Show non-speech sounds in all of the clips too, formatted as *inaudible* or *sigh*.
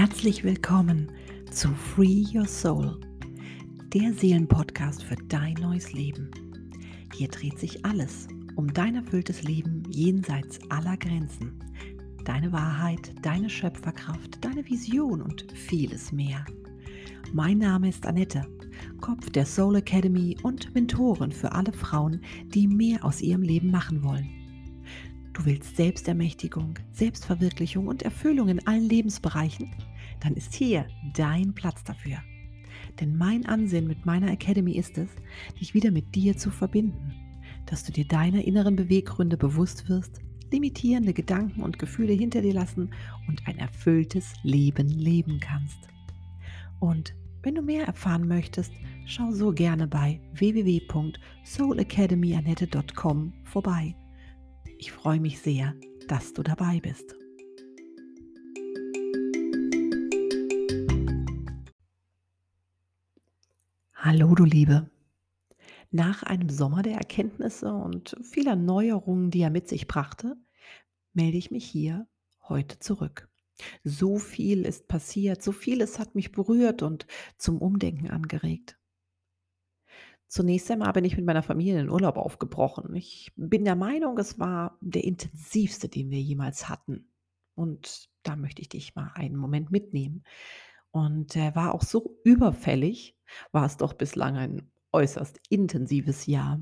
Herzlich willkommen zu Free Your Soul, der Seelenpodcast für dein neues Leben. Hier dreht sich alles um dein erfülltes Leben jenseits aller Grenzen, deine Wahrheit, deine Schöpferkraft, deine Vision und vieles mehr. Mein Name ist Annette, Kopf der Soul Academy und Mentorin für alle Frauen, die mehr aus ihrem Leben machen wollen. Du willst Selbstermächtigung, Selbstverwirklichung und Erfüllung in allen Lebensbereichen? Dann ist hier dein Platz dafür. Denn mein Ansinn mit meiner Academy ist es, dich wieder mit dir zu verbinden, dass du dir deiner inneren Beweggründe bewusst wirst, limitierende Gedanken und Gefühle hinter dir lassen und ein erfülltes Leben leben kannst. Und wenn du mehr erfahren möchtest, schau so gerne bei www.soulacademyanette.com vorbei. Ich freue mich sehr, dass du dabei bist. Hallo du Liebe. Nach einem Sommer der Erkenntnisse und vieler Neuerungen, die er mit sich brachte, melde ich mich hier heute zurück. So viel ist passiert, so vieles hat mich berührt und zum Umdenken angeregt. Zunächst einmal bin ich mit meiner Familie in Urlaub aufgebrochen. Ich bin der Meinung, es war der intensivste, den wir jemals hatten. Und da möchte ich dich mal einen Moment mitnehmen. Und er war auch so überfällig, war es doch bislang ein äußerst intensives Jahr.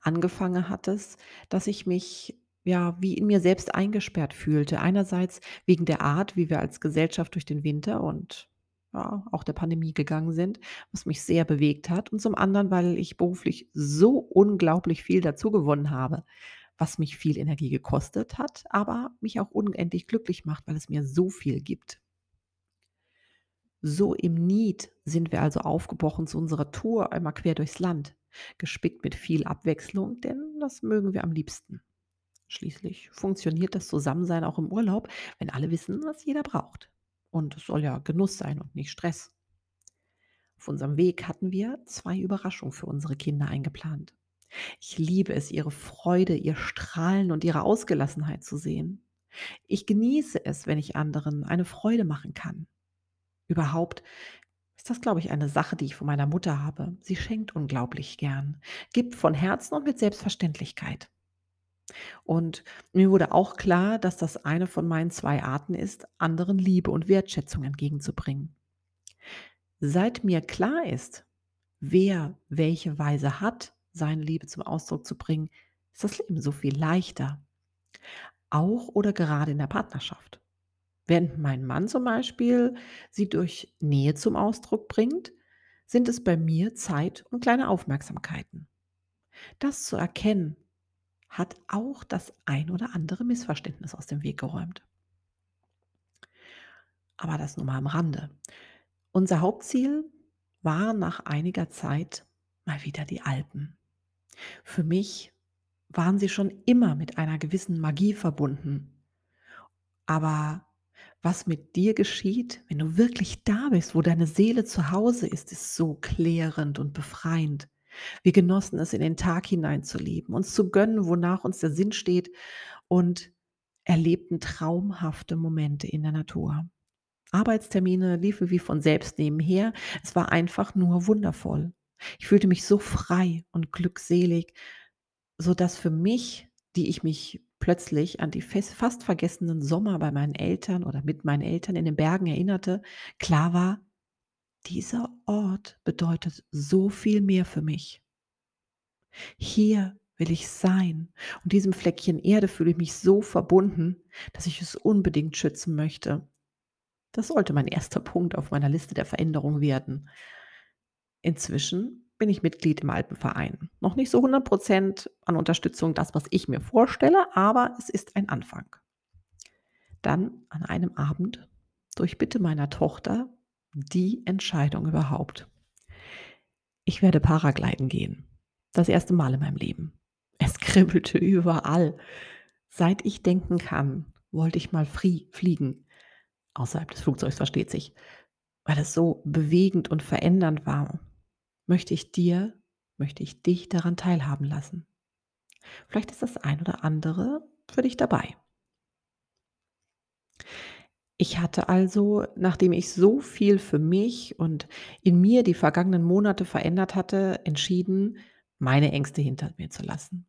Angefangen hat es, dass ich mich ja wie in mir selbst eingesperrt fühlte. Einerseits wegen der Art, wie wir als Gesellschaft durch den Winter und ja, auch der Pandemie gegangen sind, was mich sehr bewegt hat. Und zum anderen, weil ich beruflich so unglaublich viel dazugewonnen habe, was mich viel Energie gekostet hat, aber mich auch unendlich glücklich macht, weil es mir so viel gibt. So im Need sind wir also aufgebrochen zu unserer Tour einmal quer durchs Land, gespickt mit viel Abwechslung, denn das mögen wir am liebsten. Schließlich funktioniert das Zusammensein auch im Urlaub, wenn alle wissen, was jeder braucht. Und es soll ja Genuss sein und nicht Stress. Auf unserem Weg hatten wir zwei Überraschungen für unsere Kinder eingeplant. Ich liebe es, ihre Freude, ihr Strahlen und ihre Ausgelassenheit zu sehen. Ich genieße es, wenn ich anderen eine Freude machen kann. Überhaupt ist das, glaube ich, eine Sache, die ich von meiner Mutter habe. Sie schenkt unglaublich gern, gibt von Herzen und mit Selbstverständlichkeit. Und mir wurde auch klar, dass das eine von meinen zwei Arten ist, anderen Liebe und Wertschätzung entgegenzubringen. Seit mir klar ist, wer welche Weise hat, seine Liebe zum Ausdruck zu bringen, ist das Leben so viel leichter. Auch oder gerade in der Partnerschaft. Während mein Mann zum Beispiel sie durch Nähe zum Ausdruck bringt, sind es bei mir Zeit und kleine Aufmerksamkeiten. Das zu erkennen hat auch das ein oder andere Missverständnis aus dem Weg geräumt. Aber das nur mal am Rande. Unser Hauptziel war nach einiger Zeit mal wieder die Alpen. Für mich waren sie schon immer mit einer gewissen Magie verbunden. Aber was mit dir geschieht, wenn du wirklich da bist, wo deine Seele zu Hause ist, ist so klärend und befreiend. Wir genossen es, in den Tag hineinzuleben, uns zu gönnen, wonach uns der Sinn steht und erlebten traumhafte Momente in der Natur. Arbeitstermine liefen wie von selbst nebenher. Es war einfach nur wundervoll. Ich fühlte mich so frei und glückselig, so dass für mich, die ich mich plötzlich an die fast vergessenen Sommer bei meinen Eltern oder mit meinen Eltern in den Bergen erinnerte, klar war, dieser Ort bedeutet so viel mehr für mich. Hier will ich sein und diesem Fleckchen Erde fühle ich mich so verbunden, dass ich es unbedingt schützen möchte. Das sollte mein erster Punkt auf meiner Liste der Veränderung werden. Inzwischen bin ich Mitglied im Alpenverein. Noch nicht so 100 Prozent an Unterstützung das, was ich mir vorstelle, aber es ist ein Anfang. Dann an einem Abend durch Bitte meiner Tochter die Entscheidung überhaupt. Ich werde Paragliden gehen. Das erste Mal in meinem Leben. Es kribbelte überall. Seit ich denken kann, wollte ich mal fliegen. Außerhalb des Flugzeugs versteht sich. Weil es so bewegend und verändernd war, möchte ich dir, möchte ich dich daran teilhaben lassen. Vielleicht ist das ein oder andere für dich dabei. Ich hatte also, nachdem ich so viel für mich und in mir die vergangenen Monate verändert hatte, entschieden, meine Ängste hinter mir zu lassen.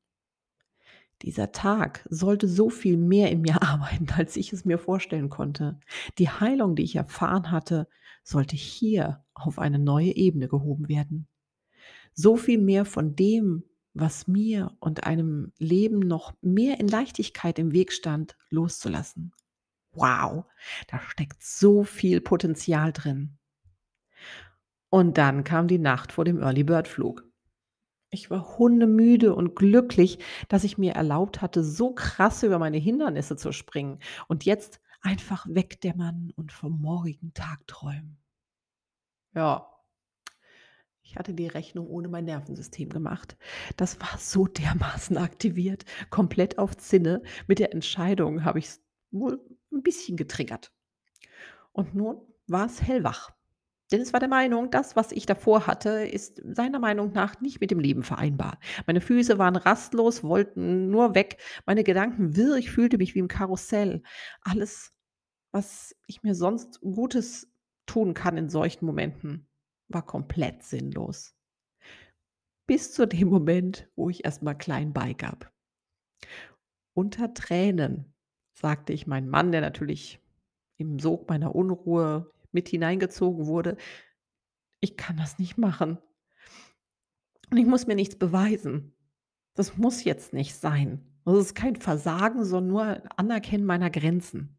Dieser Tag sollte so viel mehr in mir *laughs* arbeiten, als ich es mir vorstellen konnte. Die Heilung, die ich erfahren hatte, sollte hier auf eine neue Ebene gehoben werden. So viel mehr von dem, was mir und einem Leben noch mehr in Leichtigkeit im Weg stand, loszulassen. Wow, da steckt so viel Potenzial drin. Und dann kam die Nacht vor dem Early Bird Flug. Ich war hundemüde und glücklich, dass ich mir erlaubt hatte, so krass über meine Hindernisse zu springen und jetzt einfach wegdämmern und vom morgigen Tag träumen. Ja, ich hatte die Rechnung ohne mein Nervensystem gemacht. Das war so dermaßen aktiviert, komplett auf Zinne. Mit der Entscheidung habe ich's wohl ein bisschen getriggert. Und nun war es hellwach. Denn es war der Meinung, das, was ich davor hatte, ist seiner Meinung nach nicht mit dem Leben vereinbar. Meine Füße waren rastlos, wollten nur weg, meine Gedanken wirr, ich fühlte mich wie im Karussell. Alles, was ich mir sonst Gutes tun kann in solchen Momenten, war komplett sinnlos. Bis zu dem Moment, wo ich erst mal klein beigab. Unter Tränen sagte ich meinem Mann, der natürlich im Sog meiner Unruhe mit hineingezogen wurde: „Ich kann das nicht machen. Und ich muss mir nichts beweisen. Das muss jetzt nicht sein. Das ist kein Versagen, sondern nur Anerkennen meiner Grenzen.“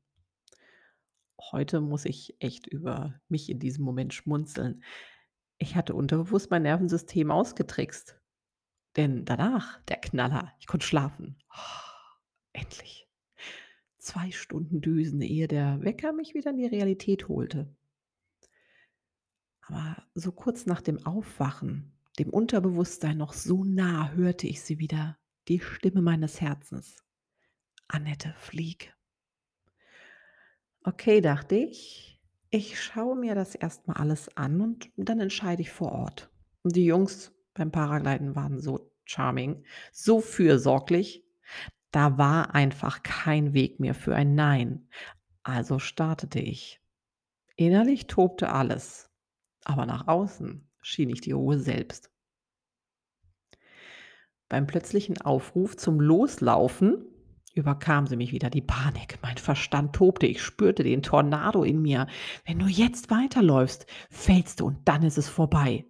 Heute muss ich echt über mich in diesem Moment schmunzeln. Ich hatte unterbewusst mein Nervensystem ausgetrickst. Denn danach, der Knaller, ich konnte schlafen. Endlich. 2 Stunden Düsen, ehe der Wecker mich wieder in die Realität holte. Aber so kurz nach dem Aufwachen, dem Unterbewusstsein noch so nah, hörte ich sie wieder, die Stimme meines Herzens. Annette, flieg. Okay, dachte ich, ich schaue mir das erst mal alles an und dann entscheide ich vor Ort. Und die Jungs beim Paragliden waren so charming, so fürsorglich. Da war einfach kein Weg mehr für ein Nein. Also startete ich. Innerlich tobte alles, aber nach außen schien ich die Ruhe selbst. Beim plötzlichen Aufruf zum Loslaufen überkam sie mich wieder die Panik. Mein Verstand tobte, ich spürte den Tornado in mir. Wenn du jetzt weiterläufst, fällst du und dann ist es vorbei.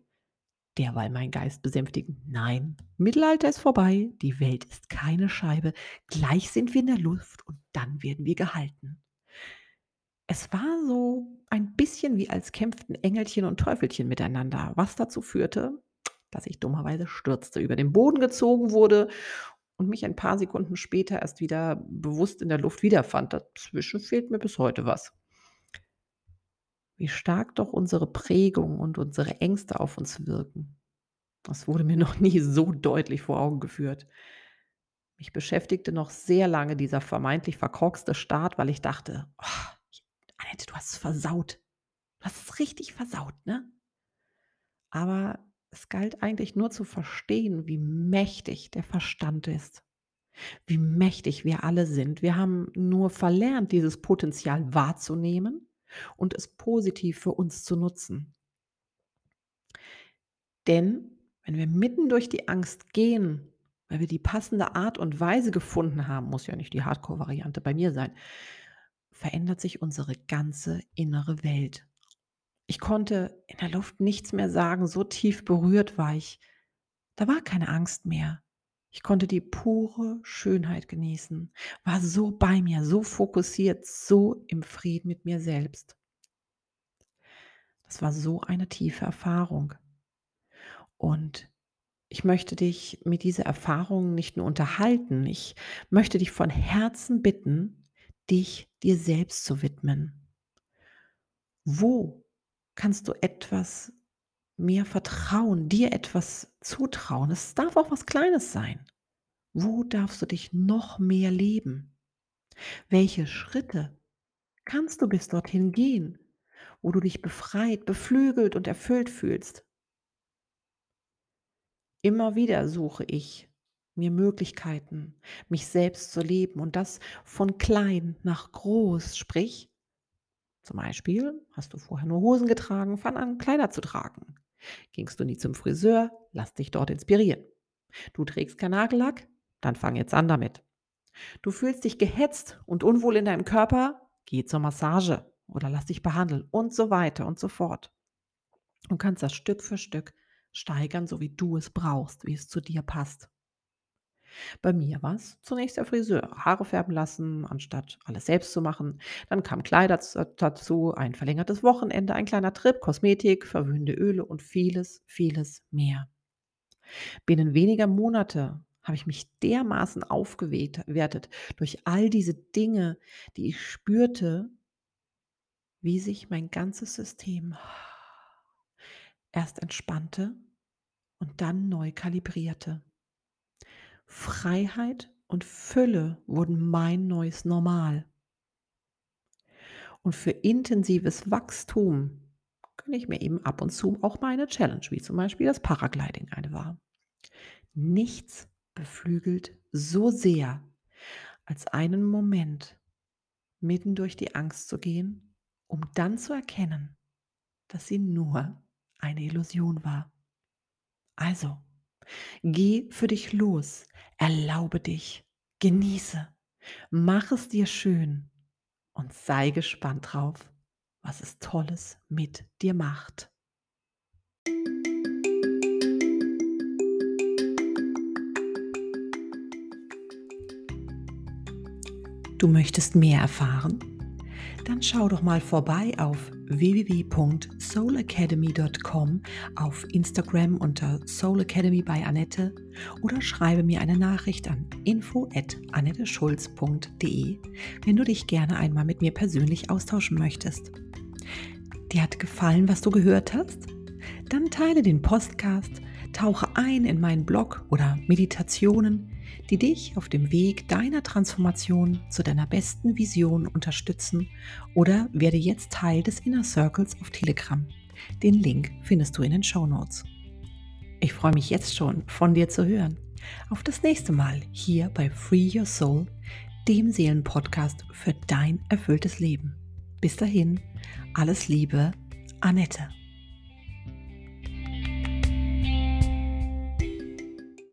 Derweil mein Geist besänftigend: „Nein, Mittelalter ist vorbei, die Welt ist keine Scheibe, gleich sind wir in der Luft und dann werden wir gehalten.“ Es war so ein bisschen wie als kämpften Engelchen und Teufelchen miteinander, was dazu führte, dass ich dummerweise stürzte, über den Boden gezogen wurde und mich ein paar Sekunden später erst wieder bewusst in der Luft wiederfand. Dazwischen fehlt mir bis heute was. Wie stark doch unsere Prägung und unsere Ängste auf uns wirken. Das wurde mir *laughs* noch nie so deutlich vor Augen geführt. Mich beschäftigte noch sehr lange dieser vermeintlich verkorkste Start, weil ich dachte: „Oh, Annette, du hast es versaut. Du hast es richtig versaut, ne?“ Aber es galt eigentlich nur zu verstehen, wie mächtig der Verstand ist, wie mächtig wir alle sind. Wir haben nur verlernt, dieses Potenzial wahrzunehmen und es positiv für uns zu nutzen. Denn wenn wir mitten durch die Angst gehen, weil wir die passende Art und Weise gefunden haben, muss ja nicht die Hardcore-Variante bei mir sein, verändert sich unsere ganze innere Welt. Ich konnte in der Luft nichts mehr sagen, so tief berührt war ich. Da war keine Angst mehr. Ich konnte die pure Schönheit genießen, war so bei mir, so fokussiert, so im Frieden mit mir selbst. Das war so eine tiefe Erfahrung. Und ich möchte dich mit dieser Erfahrung nicht nur unterhalten, ich möchte dich von Herzen bitten, dich dir selbst zu widmen. Wo kannst du etwas mehr vertrauen, dir etwas zutrauen? Es darf auch was Kleines sein. Wo darfst du dich noch mehr leben? Welche Schritte kannst du bis dorthin gehen, wo du dich befreit, beflügelt und erfüllt fühlst? Immer wieder suche ich mir Möglichkeiten, mich selbst zu leben und das von klein nach groß, sprich Zum Beispiel hast du vorher nur Hosen getragen, fang an, Kleider zu tragen. Gingst du nie zum Friseur, lass dich dort inspirieren. Du trägst kein Nagellack, dann fang jetzt an damit. Du fühlst dich gehetzt und unwohl in deinem Körper, geh zur Massage oder lass dich behandeln und so weiter und so fort. Du kannst das Stück für Stück steigern, so wie du es brauchst, wie es zu dir passt. Bei mir war es zunächst der Friseur. Haare färben lassen, anstatt alles selbst zu machen. Dann kamen Kleider dazu, ein verlängertes Wochenende, ein kleiner Trip, Kosmetik, verwöhnende Öle und vieles, vieles mehr. Binnen weniger Monate habe ich mich dermaßen aufgewertet durch all diese Dinge, die ich spürte, wie sich mein ganzes System erst entspannte und dann neu kalibrierte. Freiheit und Fülle wurden mein neues Normal. Und für intensives Wachstum gönne ich mir eben ab und zu auch meine Challenge, wie zum Beispiel das Paragliding eine war. Nichts beflügelt so sehr, als einen Moment mitten durch die Angst zu gehen, um dann zu erkennen, dass sie nur eine Illusion war. Also, Geh für dich los, erlaube dich, genieße, mach es dir schön und sei gespannt drauf, was es Tolles mit dir macht. Du möchtest mehr erfahren? Dann schau doch mal vorbei auf www.soulacademy.com, auf Instagram unter Soul Academy bei Annette oder schreibe mir eine Nachricht an info@annetteschulz.de, wenn du dich gerne einmal mit mir persönlich austauschen möchtest. Dir hat gefallen, was du gehört hast? Dann teile den Podcast, tauche ein in meinen Blog oder Meditationen die dich auf dem Weg deiner Transformation zu deiner besten Vision unterstützen oder werde jetzt Teil des Inner Circles auf Telegram. Den Link findest du in den Show Notes. Ich freue mich jetzt schon, von dir zu hören. Auf das nächste Mal hier bei Free Your Soul, dem Seelenpodcast für dein erfülltes Leben. Bis dahin, alles Liebe, Annette.